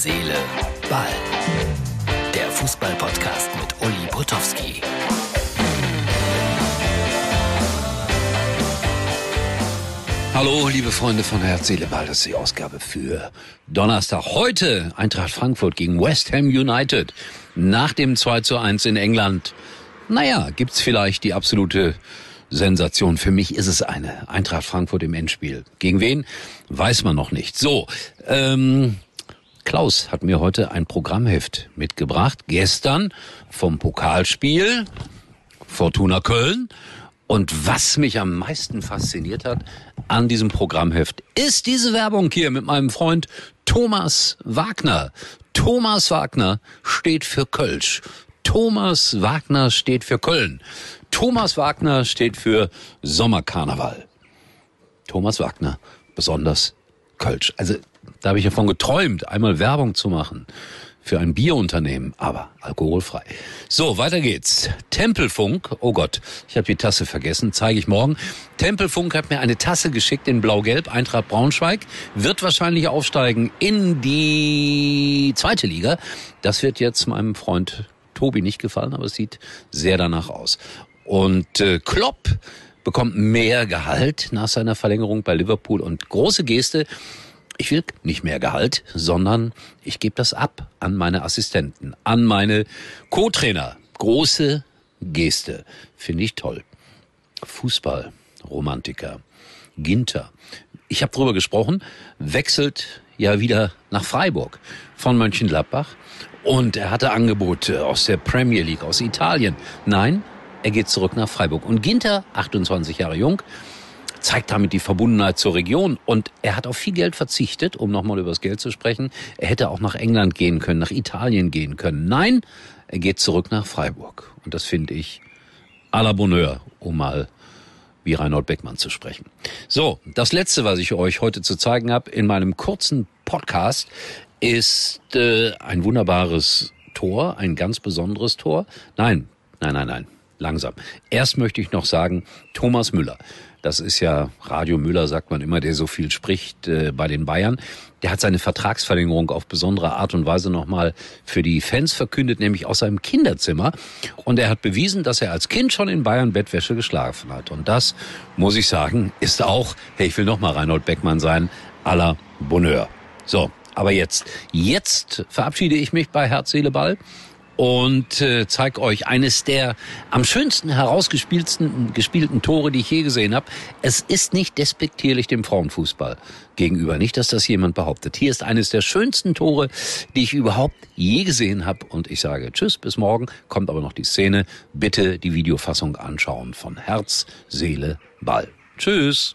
Seele, Ball. Der Fußball-Podcast mit Uli Potowski. Hallo, liebe Freunde von Herz, Seele, Ball. Das ist die Ausgabe für Donnerstag. Heute Eintracht Frankfurt gegen West Ham United. Nach dem 2 zu 1 in England. Naja, gibt's vielleicht die absolute Sensation. Für mich ist es eine. Eintracht Frankfurt im Endspiel. Gegen wen? Weiß man noch nicht. So, ähm, Klaus hat mir heute ein Programmheft mitgebracht. Gestern vom Pokalspiel Fortuna Köln. Und was mich am meisten fasziniert hat an diesem Programmheft, ist diese Werbung hier mit meinem Freund Thomas Wagner. Thomas Wagner steht für Kölsch. Thomas Wagner steht für Köln. Thomas Wagner steht für Sommerkarneval. Thomas Wagner, besonders Kölsch. Also da habe ich davon geträumt, einmal Werbung zu machen für ein Bierunternehmen, aber alkoholfrei. So, weiter geht's. Tempelfunk, oh Gott, ich habe die Tasse vergessen, zeige ich morgen. Tempelfunk hat mir eine Tasse geschickt in Blau-Gelb, Eintracht Braunschweig, wird wahrscheinlich aufsteigen in die zweite Liga. Das wird jetzt meinem Freund Tobi nicht gefallen, aber es sieht sehr danach aus. Und äh, Klopp bekommt mehr Gehalt nach seiner Verlängerung bei Liverpool und große Geste ich will nicht mehr Gehalt, sondern ich gebe das ab an meine Assistenten, an meine Co-Trainer. Große Geste. Finde ich toll. Fußball, Romantiker, Ginter. Ich habe drüber gesprochen, wechselt ja wieder nach Freiburg von Mönchengladbach und er hatte Angebote aus der Premier League, aus Italien. Nein, er geht zurück nach Freiburg. Und Ginter, 28 Jahre jung, zeigt damit die Verbundenheit zur Region. Und er hat auf viel Geld verzichtet, um nochmal über das Geld zu sprechen. Er hätte auch nach England gehen können, nach Italien gehen können. Nein, er geht zurück nach Freiburg. Und das finde ich à la Bonheur, um mal wie Reinhold Beckmann zu sprechen. So, das Letzte, was ich euch heute zu zeigen habe in meinem kurzen Podcast, ist äh, ein wunderbares Tor, ein ganz besonderes Tor. Nein, nein, nein, nein, langsam. Erst möchte ich noch sagen, Thomas Müller. Das ist ja Radio Müller, sagt man immer, der so viel spricht äh, bei den Bayern. Der hat seine Vertragsverlängerung auf besondere Art und Weise nochmal für die Fans verkündet, nämlich aus seinem Kinderzimmer. Und er hat bewiesen, dass er als Kind schon in Bayern Bettwäsche geschlafen hat. Und das, muss ich sagen, ist auch, hey, ich will nochmal Reinhold Beckmann sein, à la Bonheur. So, aber jetzt, jetzt verabschiede ich mich bei Herz, Seele, Ball und äh, zeige euch eines der am schönsten herausgespielten gespielten Tore, die ich je gesehen habe. Es ist nicht despektierlich dem Frauenfußball gegenüber, nicht, dass das jemand behauptet. Hier ist eines der schönsten Tore, die ich überhaupt je gesehen habe und ich sage Tschüss, bis morgen. Kommt aber noch die Szene. Bitte die Videofassung anschauen von Herz, Seele, Ball. Tschüss.